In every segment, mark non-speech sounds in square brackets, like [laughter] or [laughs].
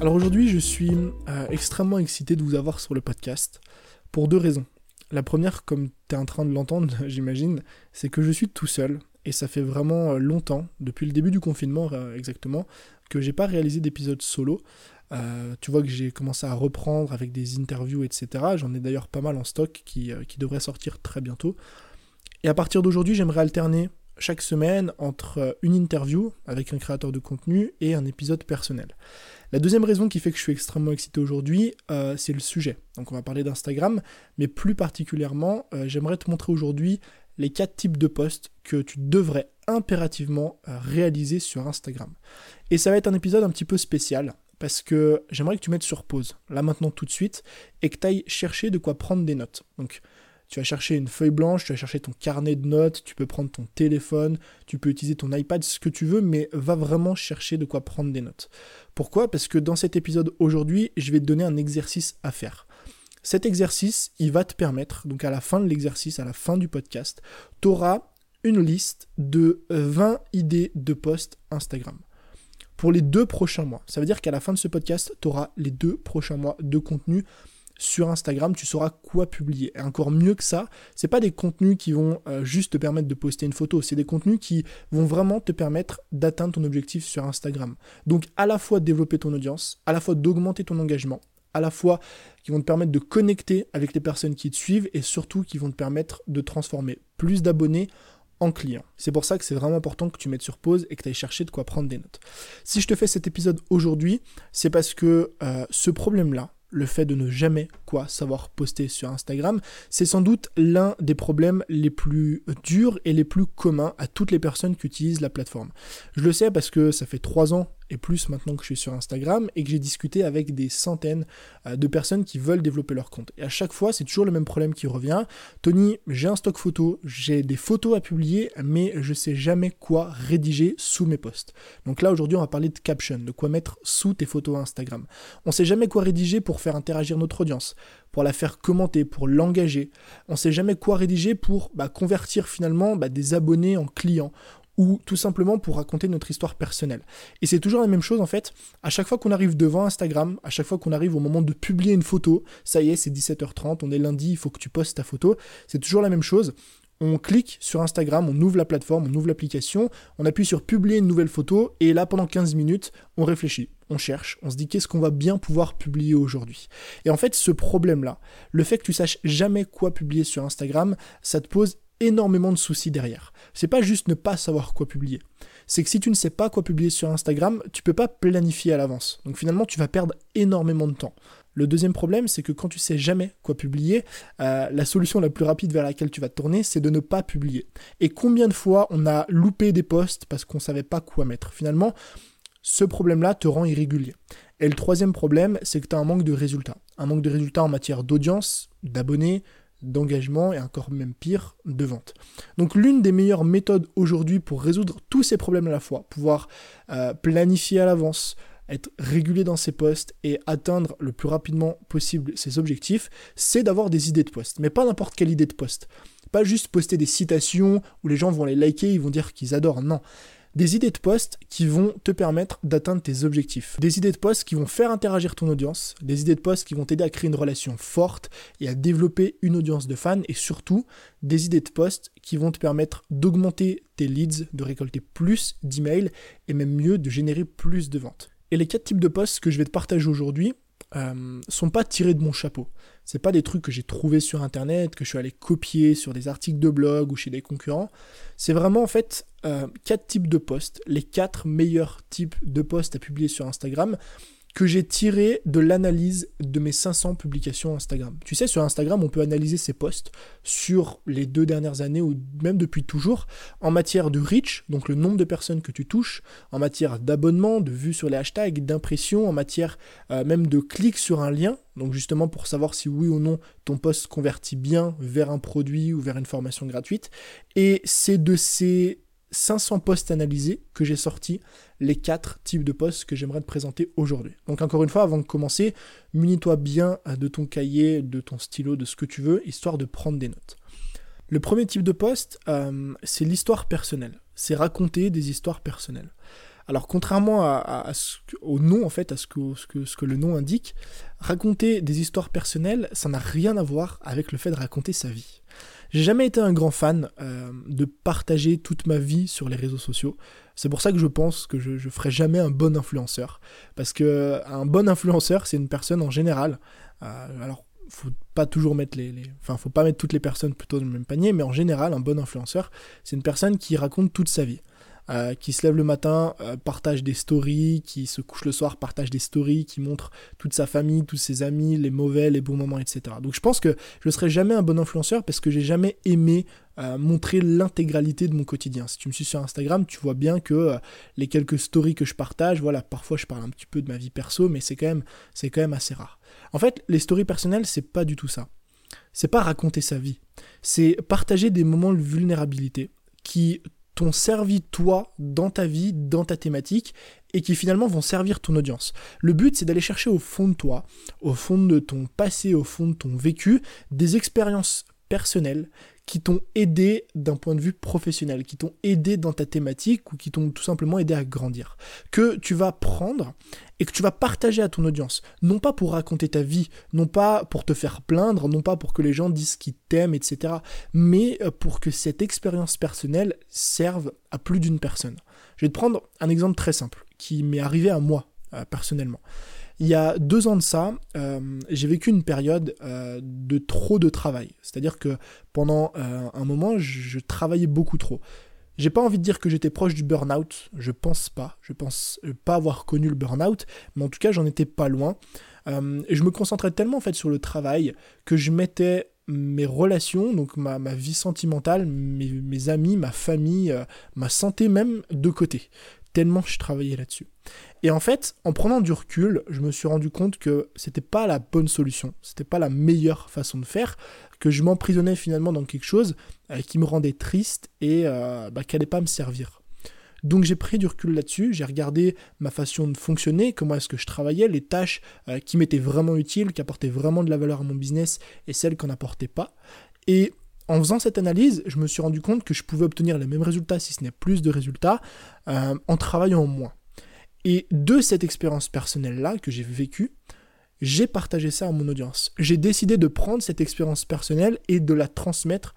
Alors aujourd'hui, je suis euh, extrêmement excité de vous avoir sur le podcast pour deux raisons. La première, comme tu es en train de l'entendre, [laughs] j'imagine, c'est que je suis tout seul et ça fait vraiment euh, longtemps, depuis le début du confinement euh, exactement, que j'ai pas réalisé d'épisode solo. tu vois que j'ai commencé à reprendre avec des interviews, etc. J'en ai d'ailleurs pas mal en stock qui, qui devraient sortir très bientôt. Et à partir d'aujourd'hui, j'aimerais alterner chaque semaine entre une interview avec un créateur de contenu et un épisode personnel. La deuxième raison qui fait que je suis extrêmement excité aujourd'hui, euh, c'est le sujet. Donc on va parler d'Instagram, mais plus particulièrement, euh, j'aimerais te montrer aujourd'hui les quatre types de posts que tu devrais impérativement euh, réaliser sur Instagram. Et ça va être un épisode un petit peu spécial, parce que j'aimerais que tu mettes sur pause, là maintenant tout de suite, et que tu ailles chercher de quoi prendre des notes. Donc tu vas chercher une feuille blanche, tu vas chercher ton carnet de notes, tu peux prendre ton téléphone, tu peux utiliser ton iPad, ce que tu veux, mais va vraiment chercher de quoi prendre des notes. Pourquoi? Parce que dans cet épisode aujourd'hui, je vais te donner un exercice à faire. Cet exercice, il va te permettre, donc à la fin de l'exercice, à la fin du podcast, tu auras une liste de 20 idées de posts Instagram pour les deux prochains mois. Ça veut dire qu'à la fin de ce podcast, tu auras les deux prochains mois de contenu sur Instagram, tu sauras quoi publier. Et encore mieux que ça, c'est pas des contenus qui vont euh, juste te permettre de poster une photo, c'est des contenus qui vont vraiment te permettre d'atteindre ton objectif sur Instagram. Donc à la fois développer ton audience, à la fois d'augmenter ton engagement, à la fois qui vont te permettre de connecter avec les personnes qui te suivent et surtout qui vont te permettre de transformer plus d'abonnés en clients. C'est pour ça que c'est vraiment important que tu mettes sur pause et que tu ailles chercher de quoi prendre des notes. Si je te fais cet épisode aujourd'hui, c'est parce que euh, ce problème-là, le fait de ne jamais quoi savoir poster sur Instagram, c'est sans doute l'un des problèmes les plus durs et les plus communs à toutes les personnes qui utilisent la plateforme. Je le sais parce que ça fait trois ans et plus maintenant que je suis sur Instagram et que j'ai discuté avec des centaines euh, de personnes qui veulent développer leur compte. Et à chaque fois, c'est toujours le même problème qui revient. Tony, j'ai un stock photo, j'ai des photos à publier, mais je sais jamais quoi rédiger sous mes posts. Donc là, aujourd'hui, on va parler de caption, de quoi mettre sous tes photos Instagram. On sait jamais quoi rédiger pour faire interagir notre audience, pour la faire commenter, pour l'engager. On sait jamais quoi rédiger pour bah, convertir finalement bah, des abonnés en clients ou tout simplement pour raconter notre histoire personnelle. Et c'est toujours la même chose en fait, à chaque fois qu'on arrive devant Instagram, à chaque fois qu'on arrive au moment de publier une photo, ça y est, c'est 17h30, on est lundi, il faut que tu postes ta photo, c'est toujours la même chose. On clique sur Instagram, on ouvre la plateforme, on ouvre l'application, on appuie sur publier une nouvelle photo, et là pendant 15 minutes, on réfléchit, on cherche, on se dit qu'est-ce qu'on va bien pouvoir publier aujourd'hui. Et en fait, ce problème-là, le fait que tu saches jamais quoi publier sur Instagram, ça te pose énormément de soucis derrière. C'est pas juste ne pas savoir quoi publier. C'est que si tu ne sais pas quoi publier sur Instagram, tu peux pas planifier à l'avance. Donc finalement, tu vas perdre énormément de temps. Le deuxième problème, c'est que quand tu sais jamais quoi publier, euh, la solution la plus rapide vers laquelle tu vas te tourner, c'est de ne pas publier. Et combien de fois on a loupé des posts parce qu'on savait pas quoi mettre? Finalement, ce problème-là te rend irrégulier. Et le troisième problème, c'est que tu as un manque de résultats. Un manque de résultats en matière d'audience, d'abonnés, d'engagement et encore même pire, de vente. Donc l'une des meilleures méthodes aujourd'hui pour résoudre tous ces problèmes à la fois, pouvoir euh, planifier à l'avance, être régulier dans ses posts et atteindre le plus rapidement possible ses objectifs, c'est d'avoir des idées de posts. Mais pas n'importe quelle idée de post. Pas juste poster des citations où les gens vont les liker, ils vont dire qu'ils adorent. Non des idées de posts qui vont te permettre d'atteindre tes objectifs. Des idées de posts qui vont faire interagir ton audience, des idées de posts qui vont t'aider à créer une relation forte et à développer une audience de fans et surtout des idées de posts qui vont te permettre d'augmenter tes leads, de récolter plus d'emails et même mieux de générer plus de ventes. Et les quatre types de posts que je vais te partager aujourd'hui, euh, sont pas tirés de mon chapeau. C'est pas des trucs que j'ai trouvés sur internet, que je suis allé copier sur des articles de blog ou chez des concurrents. C'est vraiment en fait euh, quatre types de posts, les quatre meilleurs types de posts à publier sur Instagram que j'ai tiré de l'analyse de mes 500 publications Instagram. Tu sais, sur Instagram, on peut analyser ses posts sur les deux dernières années ou même depuis toujours en matière de reach, donc le nombre de personnes que tu touches, en matière d'abonnement, de vues sur les hashtags, d'impression, en matière euh, même de clics sur un lien, donc justement pour savoir si oui ou non ton post convertit bien vers un produit ou vers une formation gratuite. Et c'est de ces 500 posts analysés que j'ai sorti les quatre types de posts que j'aimerais te présenter aujourd'hui. Donc encore une fois, avant de commencer, munis-toi bien de ton cahier, de ton stylo, de ce que tu veux, histoire de prendre des notes. Le premier type de post, euh, c'est l'histoire personnelle. C'est raconter des histoires personnelles. Alors contrairement à, au nom, en fait, à ce que, ce, que, ce que le nom indique, raconter des histoires personnelles, ça n'a rien à voir avec le fait de raconter sa vie. J'ai jamais été un grand fan euh, de partager toute ma vie sur les réseaux sociaux. C'est pour ça que je pense que je, je ferai jamais un bon influenceur. Parce que un bon influenceur, c'est une personne en général. Euh, alors, faut pas toujours mettre les, les, Enfin, faut pas mettre toutes les personnes plutôt dans le même panier, mais en général, un bon influenceur, c'est une personne qui raconte toute sa vie. Euh, qui se lève le matin, euh, partage des stories, qui se couche le soir, partage des stories, qui montre toute sa famille, tous ses amis, les mauvais, les bons moments, etc. Donc je pense que je ne serai jamais un bon influenceur parce que j'ai jamais aimé euh, montrer l'intégralité de mon quotidien. Si tu me suis sur Instagram, tu vois bien que les quelques stories que je partage, voilà, parfois je parle un petit peu de ma vie perso, mais c'est quand même, c'est quand même assez rare. En fait, les stories personnelles, c'est pas du tout ça. C'est pas raconter sa vie. C'est partager des moments de vulnérabilité qui t'ont servi toi dans ta vie, dans ta thématique, et qui finalement vont servir ton audience. Le but, c'est d'aller chercher au fond de toi, au fond de ton passé, au fond de ton vécu, des expériences personnelles qui t'ont aidé d'un point de vue professionnel, qui t'ont aidé dans ta thématique ou qui t'ont tout simplement aidé à grandir. Que tu vas prendre et que tu vas partager à ton audience. Non pas pour raconter ta vie, non pas pour te faire plaindre, non pas pour que les gens disent qu'ils t'aiment, etc. Mais euh, pour que cette expérience personnelle serve à plus d'une personne. Je vais te prendre un exemple très simple qui m'est arrivé à moi euh, personnellement. Il y a deux ans de ça, euh, j'ai vécu une période euh, de trop de travail. C'est-à-dire que pendant euh, un moment, je, travaillais beaucoup trop. J'ai pas envie de dire que j'étais proche du burn-out, je pense pas. Je pense pas avoir connu le burn-out, mais en tout cas, j'en étais pas loin. je me concentrais tellement en fait sur le travail que je mettais mes relations, donc ma, vie sentimentale, mes, amis, ma famille, ma santé même de côté tellement je travaillais là-dessus. Et en fait, en prenant du recul, je me suis rendu compte que c'était pas la bonne solution, c'était pas la meilleure façon de faire, que je m'emprisonnais finalement dans quelque chose euh, qui me rendait triste et euh, bah, qui n'allait pas me servir. Donc j'ai pris du recul là-dessus, j'ai regardé ma façon de fonctionner, comment est-ce que je travaillais, les tâches euh, qui m'étaient vraiment utiles, qui apportaient vraiment de la valeur à mon business et celles qu'on n'apportait pas. Et en faisant cette analyse, je me suis rendu compte que je pouvais obtenir les mêmes résultats, si ce n'est plus de résultats, euh, en travaillant moins. Et de cette expérience personnelle-là que j'ai vécue, j'ai partagé ça à mon audience. J'ai décidé de prendre cette expérience personnelle et de la transmettre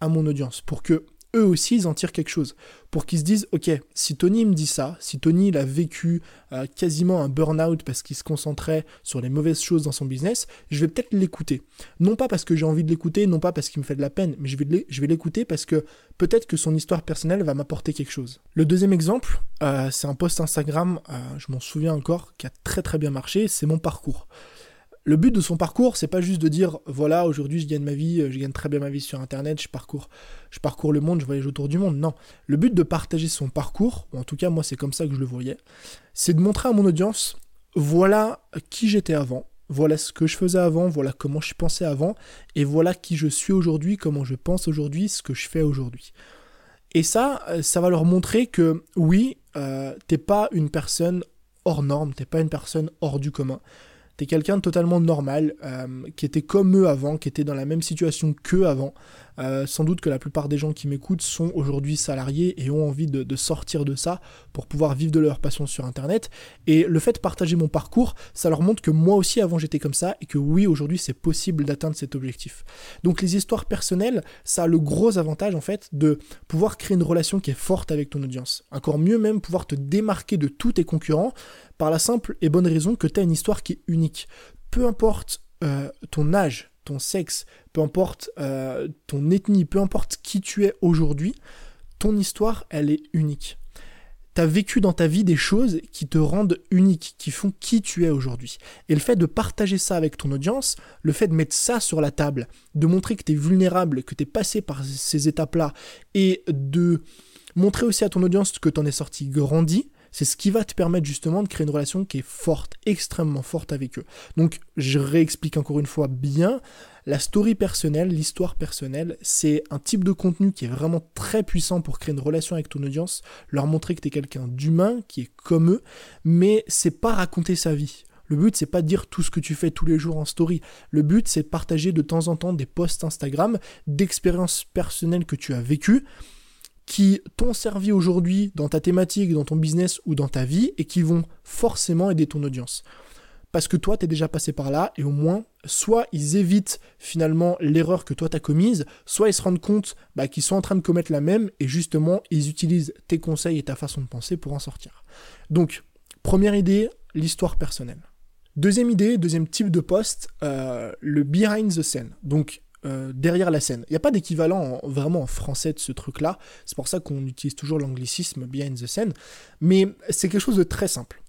à mon audience pour que eux aussi, ils en tirent quelque chose. Pour qu'ils se disent, ok, si Tony me dit ça, si Tony il a vécu euh, quasiment un burn-out parce qu'il se concentrait sur les mauvaises choses dans son business, je vais peut-être l'écouter. Non pas parce que j'ai envie de l'écouter, non pas parce qu'il me fait de la peine, mais je vais l'écouter parce que peut-être que son histoire personnelle va m'apporter quelque chose. Le deuxième exemple, euh, c'est un post Instagram, euh, je m'en souviens encore, qui a très très bien marché, c'est mon parcours le but de son parcours, c'est pas juste de dire voilà, aujourd'hui je gagne ma vie, je gagne très bien ma vie sur internet, je parcours, je parcours le monde, je voyage autour du monde. Non. Le but de partager son parcours, ou en tout cas moi c'est comme ça que je le voyais, c'est de montrer à mon audience voilà qui j'étais avant, voilà ce que je faisais avant, voilà comment je pensais avant, et voilà qui je suis aujourd'hui, comment je pense aujourd'hui, ce que je fais aujourd'hui. Et ça, euh, ça va leur montrer que oui, euh, t'es pas une personne hors norme, t'es pas une personne hors du commun t'es quelqu'un de totalement normal, euh, qui était comme eux avant, qui était dans la même situation qu'eux avant. Euh, sans doute que la plupart des gens qui m'écoutent sont aujourd'hui salariés et ont envie de, sortir de ça pour pouvoir vivre de leur passion sur Internet. Et le fait de partager mon parcours, ça leur montre que moi aussi avant j'étais comme ça et que oui, aujourd'hui c'est possible d'atteindre cet objectif. Donc les histoires personnelles, ça a le gros avantage en fait de pouvoir créer une relation qui est forte avec ton audience. Encore mieux même pouvoir te démarquer de tous tes concurrents par la simple et bonne raison que tu as une histoire qui est unique. Peu importe euh, ton âge, ton sexe, peu importe euh, ton ethnie, peu importe qui tu es aujourd'hui, ton histoire, elle est unique. Tu as vécu dans ta vie des choses qui te rendent unique, qui font qui tu es aujourd'hui. Et le fait de partager ça avec ton audience, le fait de mettre ça sur la table, de montrer que tu es vulnérable, que tu es passé par ces étapes-là, et de montrer aussi à ton audience que tu en es sorti grandi, c'est ce qui va te permettre justement de créer une relation qui est forte, extrêmement forte avec eux. Donc je réexplique encore une fois bien, la story personnelle, l'histoire personnelle, c'est un type de contenu qui est vraiment très puissant pour créer une relation avec ton audience, leur montrer que tu es quelqu'un d'humain, qui est comme eux, mais c'est pas raconter sa vie. Le but, c'est pas dire tout ce que tu fais tous les jours en story. Le but, c'est partager de temps en temps des posts Instagram d'expériences personnelles que tu as vécues qui t'ont servi aujourd'hui dans ta thématique, dans ton business ou dans ta vie et qui vont forcément aider ton audience parce que toi, tu es déjà passé par là, et au moins, soit ils évitent finalement l'erreur que toi t'as commise, soit ils se rendent compte bah, qu'ils sont en train de commettre la même, et justement, ils utilisent tes conseils et ta façon de penser pour en sortir. Donc, première idée, l'histoire personnelle. Deuxième idée, deuxième type de poste, euh, le behind the scene. Donc, euh, derrière la scène. Il n'y a pas d'équivalent vraiment en français de ce truc-là. C'est pour ça qu'on utilise toujours l'anglicisme behind the scene. Mais c'est quelque chose de très simple.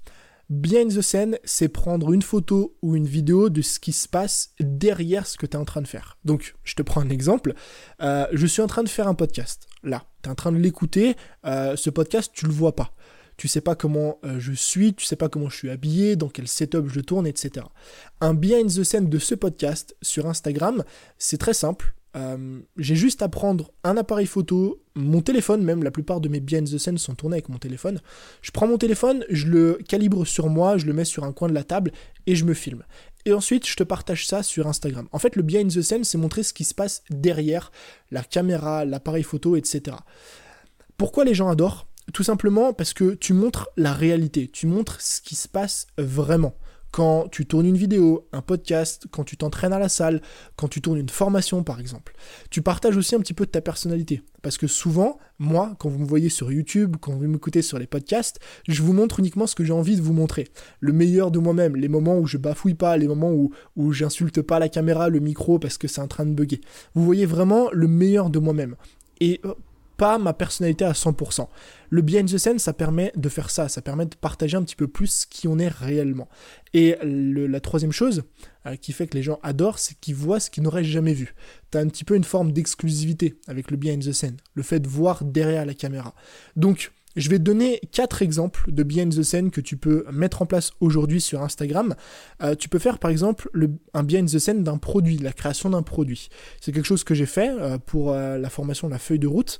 Behind the scene, c'est prendre une photo ou une vidéo de ce qui se passe derrière ce que tu es en train de faire. Donc, je te prends un exemple. Euh, je suis en train de faire un podcast. Là, tu es en train de l'écouter. Euh, ce podcast, tu le vois pas. Tu sais pas comment euh, je suis, tu sais pas comment je suis habillé, dans quel setup je tourne, etc. Un behind the scene de ce podcast sur Instagram, c'est très simple. Euh, j'ai juste à prendre un appareil photo, mon téléphone même, la plupart de mes behind the scenes sont tournés avec mon téléphone. Je prends mon téléphone, je le calibre sur moi, je le mets sur un coin de la table et je me filme. Et ensuite, je te partage ça sur Instagram. En fait, le behind the scene, c'est montrer ce qui se passe derrière la caméra, l'appareil photo, etc. Pourquoi les gens adorent? Tout simplement parce que tu montres la réalité, tu montres ce qui se passe vraiment quand tu tournes une vidéo, un podcast, quand tu t'entraînes à la salle, quand tu tournes une formation par exemple. Tu partages aussi un petit peu de ta personnalité. Parce que souvent, moi, quand vous me voyez sur YouTube, quand vous m'écoutez sur les podcasts, je vous montre uniquement ce que j'ai envie de vous montrer. Le meilleur de moi-même, les moments où je bafouille pas, les moments où, où j'insulte pas la caméra, le micro parce que c'est en train de bugger. Vous voyez vraiment le meilleur de moi-même. Et euh, pas ma personnalité à 100%. Le behind the scene, ça permet de faire ça, ça permet de partager un petit peu plus qui on est réellement. Et la troisième chose euh, qui fait que les gens adorent, c'est qu'ils voient ce qu'ils n'auraient jamais vu. Tu as un petit peu une forme d'exclusivité avec le behind the scene, le fait de voir derrière la caméra. Donc, je vais te donner quatre exemples de behind the scene que tu peux mettre en place aujourd'hui sur Instagram. Euh, tu peux faire par exemple le, un behind the scene d'un produit, la création d'un produit. C'est quelque chose que j'ai fait euh, pour euh, la formation de la feuille de route.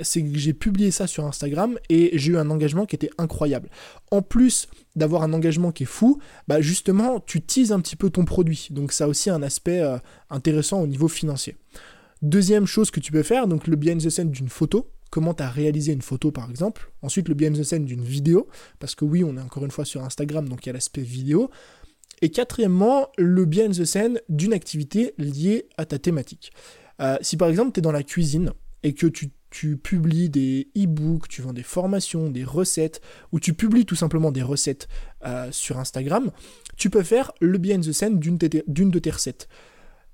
c'est que j'ai publié ça sur Instagram et j'ai eu un engagement qui était incroyable. En plus d'avoir un engagement qui est fou, bah justement tu teases un petit peu ton produit. Donc ça a aussi un aspect intéressant au niveau financier. Deuxième chose que tu peux faire, donc le behind the scene d'une photo comment tu as réalisé une photo par exemple. Ensuite, le behind the scene d'une vidéo, parce que oui, on est encore une fois sur Instagram, donc il y a l'aspect vidéo. Et quatrièmement, le behind the scene d'une activité liée à ta thématique. Euh, si par exemple tu es dans la cuisine et que tu, publies des e-books, tu vends des formations, des recettes, ou tu publies tout simplement des recettes euh, sur Instagram, tu peux faire le behind the scene d'une de tes recettes.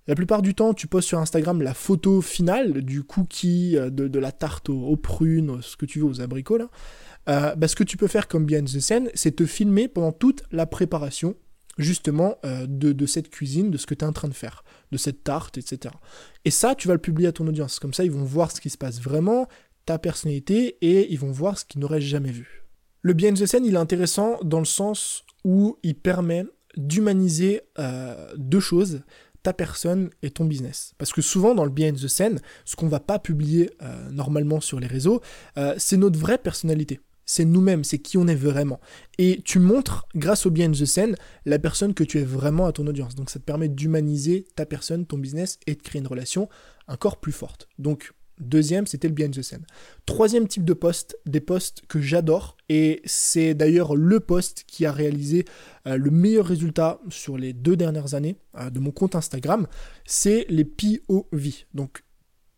La plupart du temps, tu postes sur Instagram la photo finale du cookie, euh, de, la tarte aux, prunes, ce que tu veux, aux abricots là. Euh, bah, ce que tu peux faire comme behind the scene, c'est te filmer pendant toute la préparation justement euh, de, cette cuisine, de ce que tu es en train de faire, de cette tarte, etc. Et ça, tu vas le publier à ton audience. Comme ça, ils vont voir ce qui se passe vraiment, ta personnalité, et ils vont voir ce qu'ils n'auraient jamais vu. Le behind the scene, il est intéressant dans le sens où il permet d'humaniser deux choses ta personne et ton business. Parce que souvent dans le behind the scene, ce qu'on va pas publier euh, normalement sur les réseaux, euh, c'est notre vraie personnalité. C'est nous-mêmes, c'est qui on est vraiment. Et tu montres, grâce au behind the scene, la personne que tu es vraiment à ton audience. Donc ça te permet d'humaniser ta personne, ton business et de créer une relation encore plus forte. Donc Deuxième, c'était le behind the scene. Troisième type de poste, des postes que j'adore, et c'est d'ailleurs le poste qui a réalisé euh, le meilleur résultat sur les deux dernières années euh, de mon compte Instagram, c'est les POV. Donc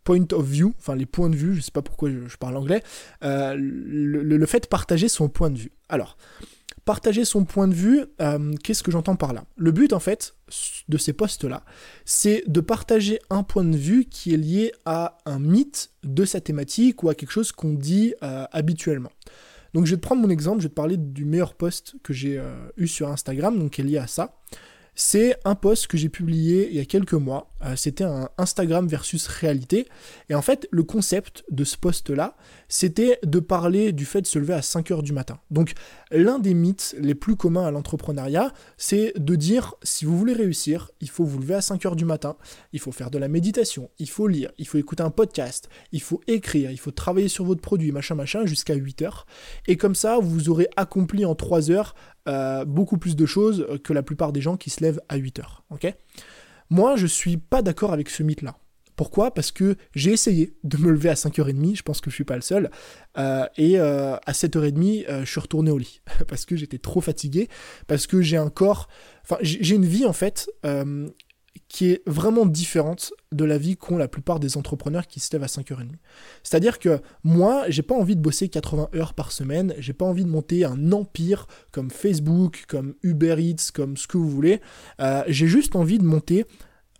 point of view, enfin les points de vue, je ne sais pas pourquoi je, parle anglais, euh, le, le, fait de partager son point de vue. Alors, partager son point de vue, euh, qu'est-ce que j'entends par là? Le but en fait de ces posts-là, c'est de partager un point de vue qui est lié à un mythe de sa thématique ou à quelque chose qu'on dit euh, habituellement. Donc je vais te prendre mon exemple, je vais te parler du meilleur post que j'ai euh, eu sur Instagram, donc qui est lié à ça. C'est un post que j'ai publié il y a quelques mois. Euh, c'était un Instagram versus réalité. Et en fait, le concept de ce post-là, c'était de parler du fait de se lever à 5 heures du matin. Donc, l'un des mythes les plus communs à l'entrepreneuriat, c'est de dire si vous voulez réussir, il faut vous lever à 5 heures du matin, il faut faire de la méditation, il faut lire, il faut écouter un podcast, il faut écrire, il faut travailler sur votre produit, machin, machin, jusqu'à 8 heures. Et comme ça, vous aurez accompli en 3 heures euh, beaucoup plus de choses que la plupart des gens qui se lèvent à 8 heures. Moi, je suis pas d'accord avec ce mythe-là. Pourquoi? Parce que j'ai essayé de me lever à 5h30, je pense que je suis pas le seul, euh, et euh, à 7h30, euh, je suis retourné au lit, [laughs] parce que j'étais trop fatigué, parce que j'ai un corps, enfin j'ai une vie en fait qui est vraiment différente de la vie qu'ont la plupart des entrepreneurs qui se lèvent à 5h30. C'est-à-dire que moi, j'ai pas envie de bosser 80 heures par semaine, j'ai pas envie de monter un empire comme Facebook, comme Uber Eats, comme ce que vous voulez. j'ai juste envie de monter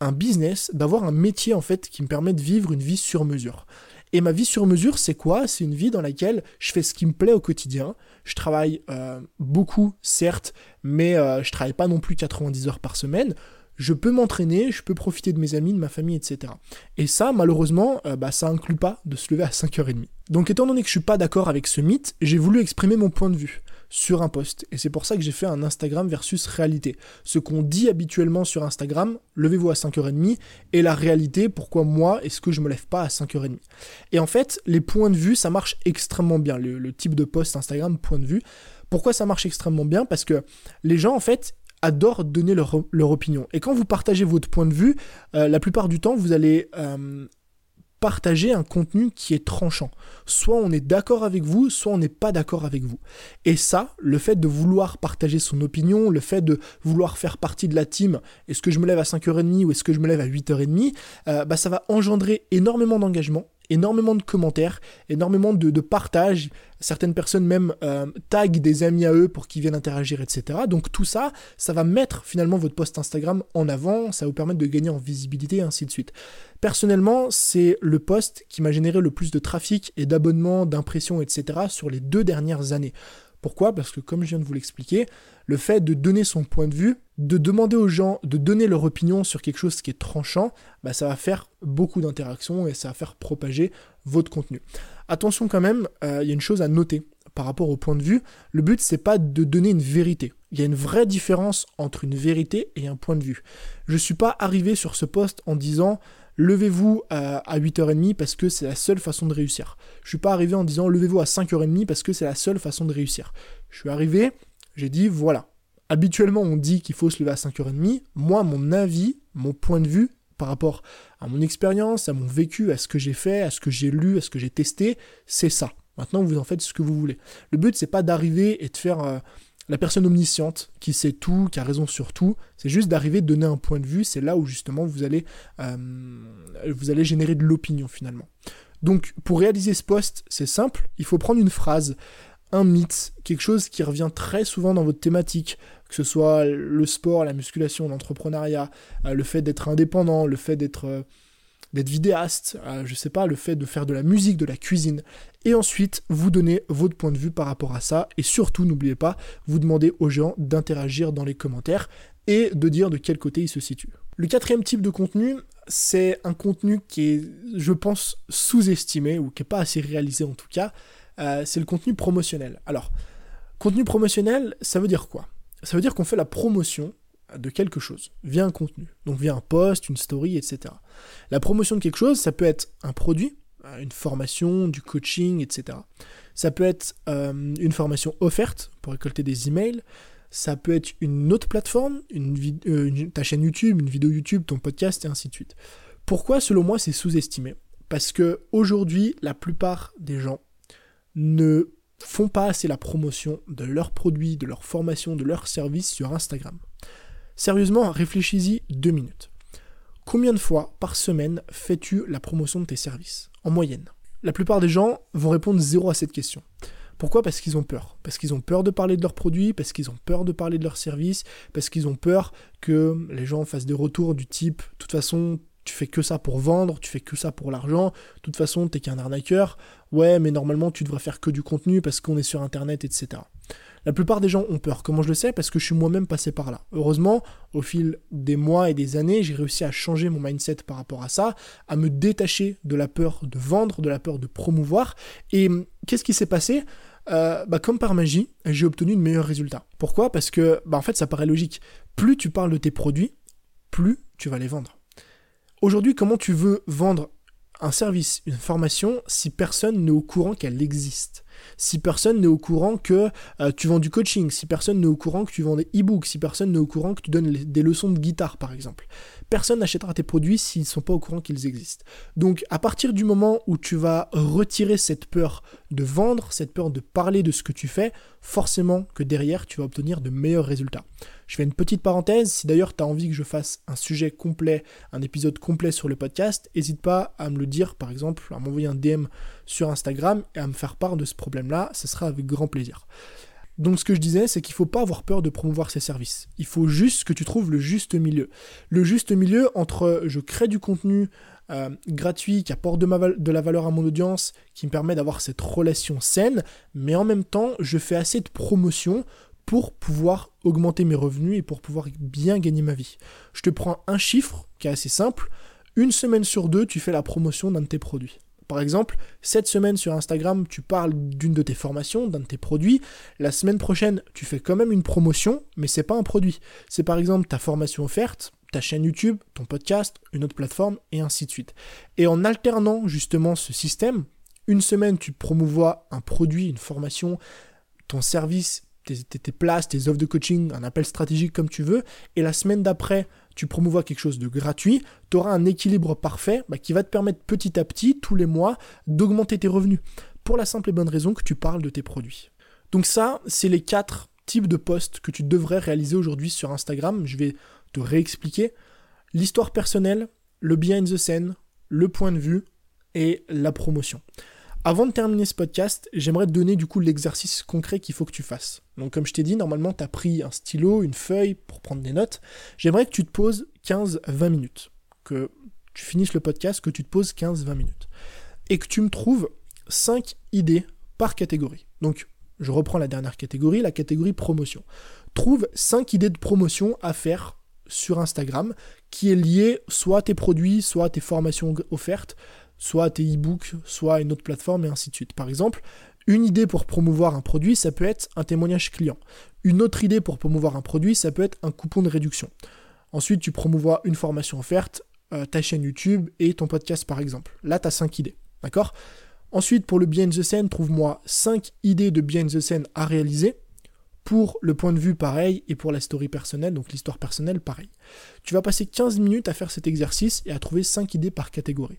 un business, d'avoir un métier en fait qui me permet de vivre une vie sur mesure. Et ma vie sur mesure, c'est quoi? C'est une vie dans laquelle je fais ce qui me plaît au quotidien. Je travaille euh, beaucoup, certes, mais euh, je travaille pas non plus 90 heures par semaine. Je peux m'entraîner, je peux profiter de mes amis, de ma famille, etc. Et ça, malheureusement, euh, bah, ça inclut pas de se lever à 5h30. Donc étant donné que je suis pas d'accord avec ce mythe, j'ai voulu exprimer mon point de vue sur un post. Et c'est pour ça que j'ai fait un Instagram versus réalité. Ce qu'on dit habituellement sur Instagram, levez-vous à 5h30, et la réalité, pourquoi moi, est-ce que je me lève pas à 5h30 Et en fait, les points de vue, ça marche extrêmement bien. Le, type de post Instagram, point de vue. Pourquoi ça marche extrêmement bien? Parce que les gens, en fait, adorent donner leur, opinion. Et quand vous partagez votre point de vue, euh, la plupart du temps, vous allez euh, partager un contenu qui est tranchant. Soit on est d'accord avec vous, soit on n'est pas d'accord avec vous. Et ça, le fait de vouloir partager son opinion, le fait de vouloir faire partie de la team, est-ce que je me lève à 5h30 ou est-ce que je me lève à 8h30, euh, bah ça va engendrer énormément d'engagement, énormément de commentaires, énormément de, partages. Certaines personnes même euh, taguent des amis à eux pour qu'ils viennent interagir, etc. Donc tout ça, ça va mettre finalement votre post Instagram en avant, ça va vous permettre de gagner en visibilité et ainsi de suite. Personnellement, c'est le post qui m'a généré le plus de trafic et d'abonnements, d'impressions, etc. sur les deux dernières années. Pourquoi? Parce que comme je viens de vous l'expliquer, le fait de donner son point de vue, de demander aux gens de donner leur opinion sur quelque chose qui est tranchant, bah, ça va faire beaucoup d'interactions et ça va faire propager votre contenu. Attention quand même, euh, il y a une chose à noter par rapport au point de vue. Le but, c'est pas de donner une vérité. Il y a une vraie différence entre une vérité et un point de vue. Je ne suis pas arrivé sur ce poste en disant levez-vous à, 8h30 parce que c'est la seule façon de réussir. Je suis pas arrivé en disant levez-vous à 5h30 parce que c'est la seule façon de réussir. Je suis arrivé, j'ai dit voilà. Habituellement, on dit qu'il faut se lever à 5h30. Moi, mon avis, mon point de vue par rapport à mon expérience, à mon vécu, à ce que j'ai fait, à ce que j'ai lu, à ce que j'ai testé, c'est ça. Maintenant, vous en faites ce que vous voulez. Le but, c'est pas d'arriver et de faire euh, la personne omnisciente qui sait tout, qui a raison sur tout, c'est juste d'arriver, de donner un point de vue, c'est là où justement vous allez, euh, vous allez générer de l'opinion finalement. Donc pour réaliser ce poste, c'est simple, il faut prendre une phrase, un mythe, quelque chose qui revient très souvent dans votre thématique, que ce soit le sport, la musculation, l'entrepreneuriat, euh, le fait d'être indépendant, le fait d'être euh, vidéaste, je sais pas, le fait de faire de la musique, de la cuisine. Et ensuite, vous donnez votre point de vue par rapport à ça. Et surtout, n'oubliez pas, vous demandez aux gens d'interagir dans les commentaires et de dire de quel côté ils se situent. Le quatrième type de contenu, c'est un contenu qui est, je pense, sous-estimé ou qui n'est pas assez réalisé en tout cas. Euh, c'est le contenu promotionnel. Alors, contenu promotionnel, ça veut dire quoi? Ça veut dire qu'on fait la promotion de quelque chose, via un contenu, donc via un post, une story, etc. La promotion de quelque chose, ça peut être un produit, une formation, du coaching, etc. Ça peut être euh, une formation offerte pour récolter des emails, ça peut être une autre plateforme, une, euh, ta chaîne YouTube, une vidéo YouTube, ton podcast, et ainsi de suite. Pourquoi, selon moi, c'est sous-estimé? Parce que aujourd'hui, la plupart des gens ne font pas assez la promotion de leurs produits, de leurs formations, de leurs services sur Instagram. Sérieusement, réfléchis-y deux minutes. Combien de fois par semaine fais-tu la promotion de tes services En moyenne? La plupart des gens vont répondre zéro à cette question. Pourquoi? Parce qu'ils ont peur. Parce qu'ils ont peur de parler de leurs produits, parce qu'ils ont peur de parler de leurs services, parce qu'ils ont peur que les gens fassent des retours du type de toute façon, tu fais que ça pour vendre, tu fais que ça pour l'argent, de toute façon, t'es qu'un arnaqueur, ouais, mais normalement, tu devrais faire que du contenu parce qu'on est sur Internet, etc. La plupart des gens ont peur. Comment je le sais? Parce que je suis moi-même passé par là. Heureusement, au fil des mois et des années, j'ai réussi à changer mon mindset par rapport à ça, à me détacher de la peur de vendre, de la peur de promouvoir. Et qu'est-ce qui s'est passé? Euh, bah, comme par magie, j'ai obtenu de meilleurs résultats. Pourquoi? Parce que, bah, en fait, ça paraît logique. Plus tu parles de tes produits, plus tu vas les vendre. Aujourd'hui, comment tu veux vendre un service, une formation, si personne n'est au courant qu'elle existe? Si personne n'est au courant que euh, tu vends du coaching, si personne n'est au courant que tu vends des e-books, si personne n'est au courant que tu donnes des leçons de guitare par exemple. Personne n'achètera tes produits s'ils ne sont pas au courant qu'ils existent. Donc à partir du moment où tu vas retirer cette peur de vendre, cette peur de parler de ce que tu fais, forcément que derrière tu vas obtenir de meilleurs résultats. Je fais une petite parenthèse, si d'ailleurs tu as envie que je fasse un sujet complet, un épisode complet sur le podcast, n'hésite pas à me le dire par exemple, à m'envoyer un DM sur Instagram et à me faire part de ce problème-là, ce sera avec grand plaisir. Donc ce que je disais, c'est qu'il faut pas avoir peur de promouvoir ses services. Il faut juste que tu trouves le juste milieu. Le juste milieu entre je crée du contenu euh, gratuit qui apporte de la valeur à mon audience, qui me permet d'avoir cette relation saine, mais en même temps, je fais assez de promotion pour pouvoir augmenter mes revenus et pour pouvoir bien gagner ma vie. Je te prends un chiffre qui est assez simple. Une semaine sur deux, tu fais la promotion d'un de tes produits. Par exemple, cette semaine sur Instagram, tu parles d'une de tes formations, d'un de tes produits. La semaine prochaine, tu fais quand même une promotion, mais c'est pas un produit. C'est par exemple ta formation offerte, ta chaîne YouTube, ton podcast, une autre plateforme, et ainsi de suite. Et en alternant justement ce système, une semaine tu promouvois un produit, une formation, ton service, tes, tes, places, tes offres de coaching, un appel stratégique comme tu veux, et la semaine d'après, tu promouvois quelque chose de gratuit, tu auras un équilibre parfait bah, qui va te permettre petit à petit, tous les mois, d'augmenter tes revenus. Pour la simple et bonne raison que tu parles de tes produits. Donc ça, c'est les quatre types de posts que tu devrais réaliser aujourd'hui sur Instagram. Je vais te réexpliquer. L'histoire personnelle, le behind the scene, le point de vue et la promotion. Avant de terminer ce podcast, j'aimerais te donner du coup l'exercice concret qu'il faut que tu fasses. Donc comme je t'ai dit, normalement tu as pris un stylo, une feuille pour prendre des notes. J'aimerais que tu te poses 15-20 minutes. Que tu finisses le podcast, que tu te poses 15-20 minutes. Et que tu me trouves 5 idées par catégorie. Donc je reprends la dernière catégorie, la catégorie promotion. Trouve 5 idées de promotion à faire sur Instagram qui est liée soit à tes produits, soit à tes formations offertes, soit tes e-books, soit une autre plateforme et ainsi de suite. Par exemple, une idée pour promouvoir un produit, ça peut être un témoignage client. Une autre idée pour promouvoir un produit, ça peut être un coupon de réduction. Ensuite, tu promouvois une formation offerte, euh, ta chaîne YouTube et ton podcast par exemple. Là, tu as 5 idées. D'accord? Ensuite, pour le behind the scene, trouve-moi 5 idées de behind the scene à réaliser. Pour le point de vue, pareil, et pour la story personnelle, donc l'histoire personnelle, pareil. Tu vas passer 15 minutes à faire cet exercice et à trouver 5 idées par catégorie.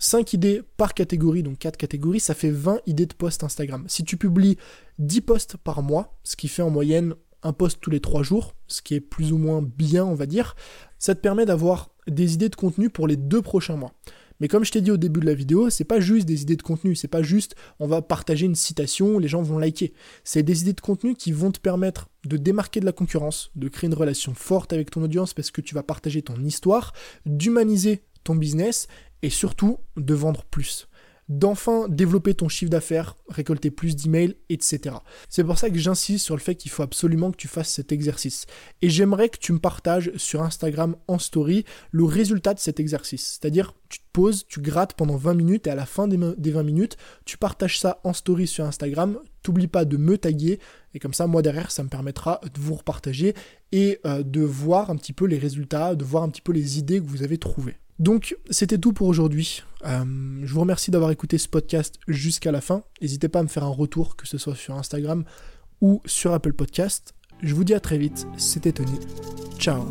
5 idées par catégorie, donc 4 catégories, ça fait 20 idées de posts Instagram. Si tu publies 10 posts par mois, ce qui fait en moyenne un post tous les 3 jours, ce qui est plus ou moins bien, on va dire, ça te permet d'avoir des idées de contenu pour les deux prochains mois. Mais comme je t'ai dit au début de la vidéo, c'est pas juste des idées de contenu, c'est pas juste on va partager une citation, les gens vont liker. C'est des idées de contenu qui vont te permettre de démarquer de la concurrence, de créer une relation forte avec ton audience parce que tu vas partager ton histoire, d'humaniser ton business et surtout de vendre plus d'enfin développer ton chiffre d'affaires, récolter plus d'emails, etc. C'est pour ça que j'insiste sur le fait qu'il faut absolument que tu fasses cet exercice. Et j'aimerais que tu me partages sur Instagram en story le résultat de cet exercice. C'est-à-dire, tu te poses, tu grattes pendant 20 minutes et à la fin des 20 minutes, tu partages ça en story sur Instagram. T'oublie pas de me taguer et comme ça, moi derrière, ça me permettra de vous repartager et euh, de voir un petit peu les résultats, de voir un petit peu les idées que vous avez trouvées. Donc c'était tout pour aujourd'hui. Euh, je vous remercie d'avoir écouté ce podcast jusqu'à la fin. N'hésitez pas à me faire un retour, que ce soit sur Instagram ou sur Apple Podcast. Je vous dis à très vite. C'était Tony. Ciao